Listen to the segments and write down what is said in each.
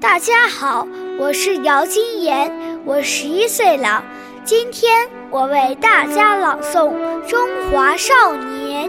大家好，我是姚金妍，我十一岁了。今天我为大家朗诵《中华少年》。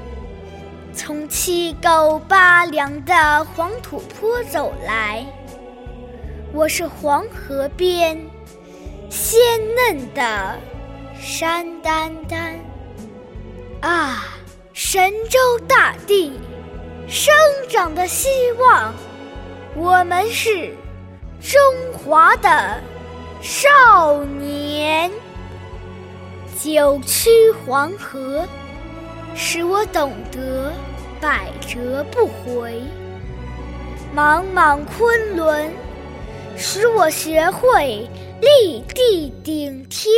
从七沟八梁的黄土坡走来。我是黄河边鲜嫩的山丹丹。啊，神州大地生长的希望，我们是中华的少年。九曲黄河，使我懂得百折不回；茫茫昆仑，使我学会立地顶天。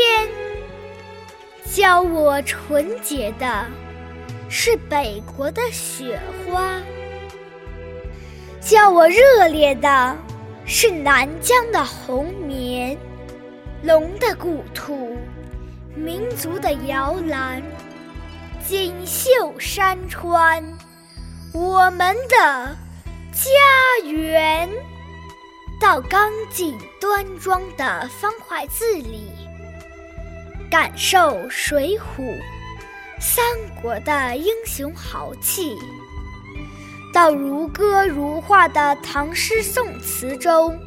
教我纯洁的，是北国的雪花；教我热烈的，是南疆的红棉。龙的故土。民族的摇篮，锦绣山川，我们的家园。到刚劲端庄的方块字里，感受《水浒》《三国》的英雄豪气；到如歌如画的唐诗宋词中，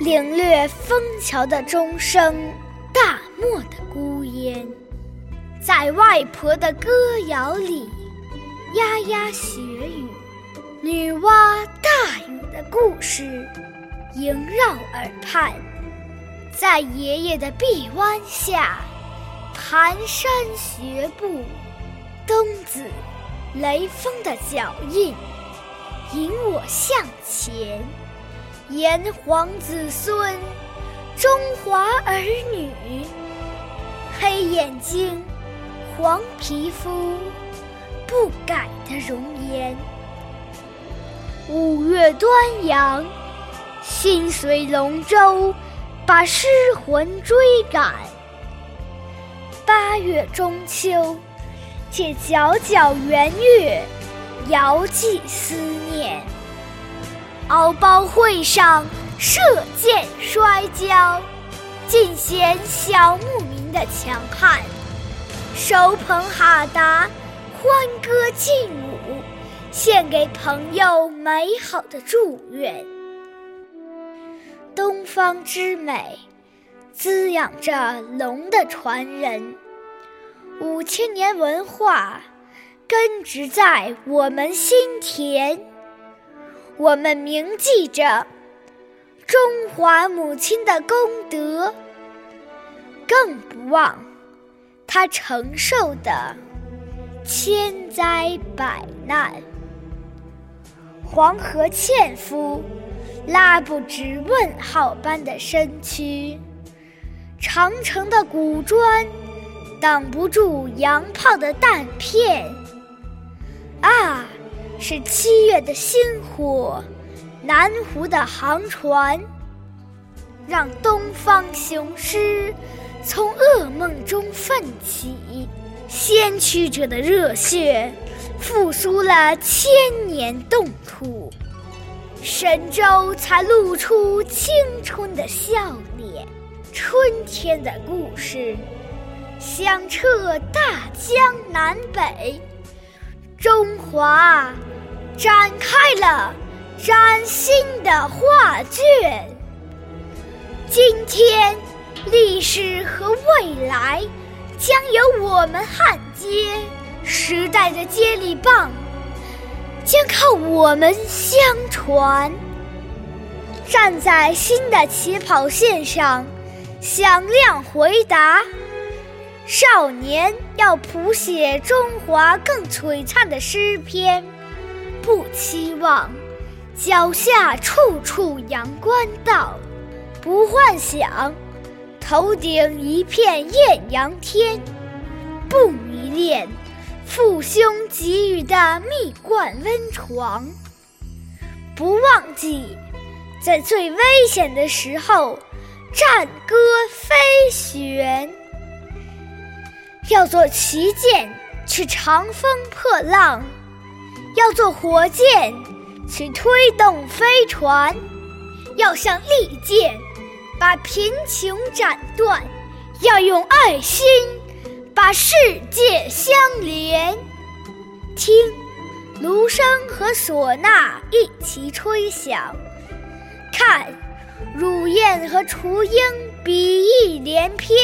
领略枫桥的钟声。大漠的孤烟，在外婆的歌谣里，呀呀学语，女娲大禹的故事萦绕耳畔，在爷爷的臂弯下，蹒跚学步，冬子雷锋的脚印引我向前，炎黄子孙。中华儿女，黑眼睛，黄皮肤，不改的容颜。五月端阳，心随龙舟，把诗魂追赶。八月中秋，借皎皎圆月，遥寄思念。敖包会上。射箭摔跤，尽显小牧民的强悍；手捧哈达，欢歌劲舞，献给朋友美好的祝愿。东方之美，滋养着龙的传人。五千年文化，根植在我们心田。我们铭记着。中华母亲的功德，更不忘他承受的千灾百难。黄河纤夫拉不直问号般的身躯，长城的古砖挡不住洋炮的弹片。啊，是七月的星火。南湖的航船，让东方雄狮从噩梦中奋起，先驱者的热血复苏了千年冻土，神州才露出青春的笑脸。春天的故事响彻大江南北，中华展开了。崭新的画卷，今天历史和未来将由我们焊接。时代的接力棒将靠我们相传。站在新的起跑线上，响亮回答：少年要谱写中华更璀璨的诗篇，不期望脚下处处阳关道，不幻想头顶一片艳阳天，不迷恋。父兄给予的蜜罐温床，不忘记在最危险的时候战歌飞旋。要做旗舰去长风破浪，要做火箭去推动飞船，要像利剑把贫穷斩断，要用爱心。把世界相连，听芦笙和唢呐一齐吹响，看乳燕和雏鹰比翼连翩，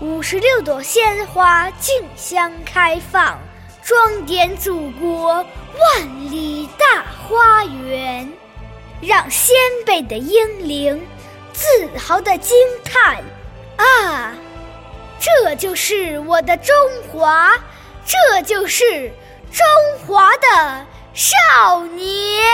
五十六朵鲜花竞相开放，装点祖国万里大花园，让先辈的英灵自豪的惊叹：啊！这就是我的中华，这就是中华的少年。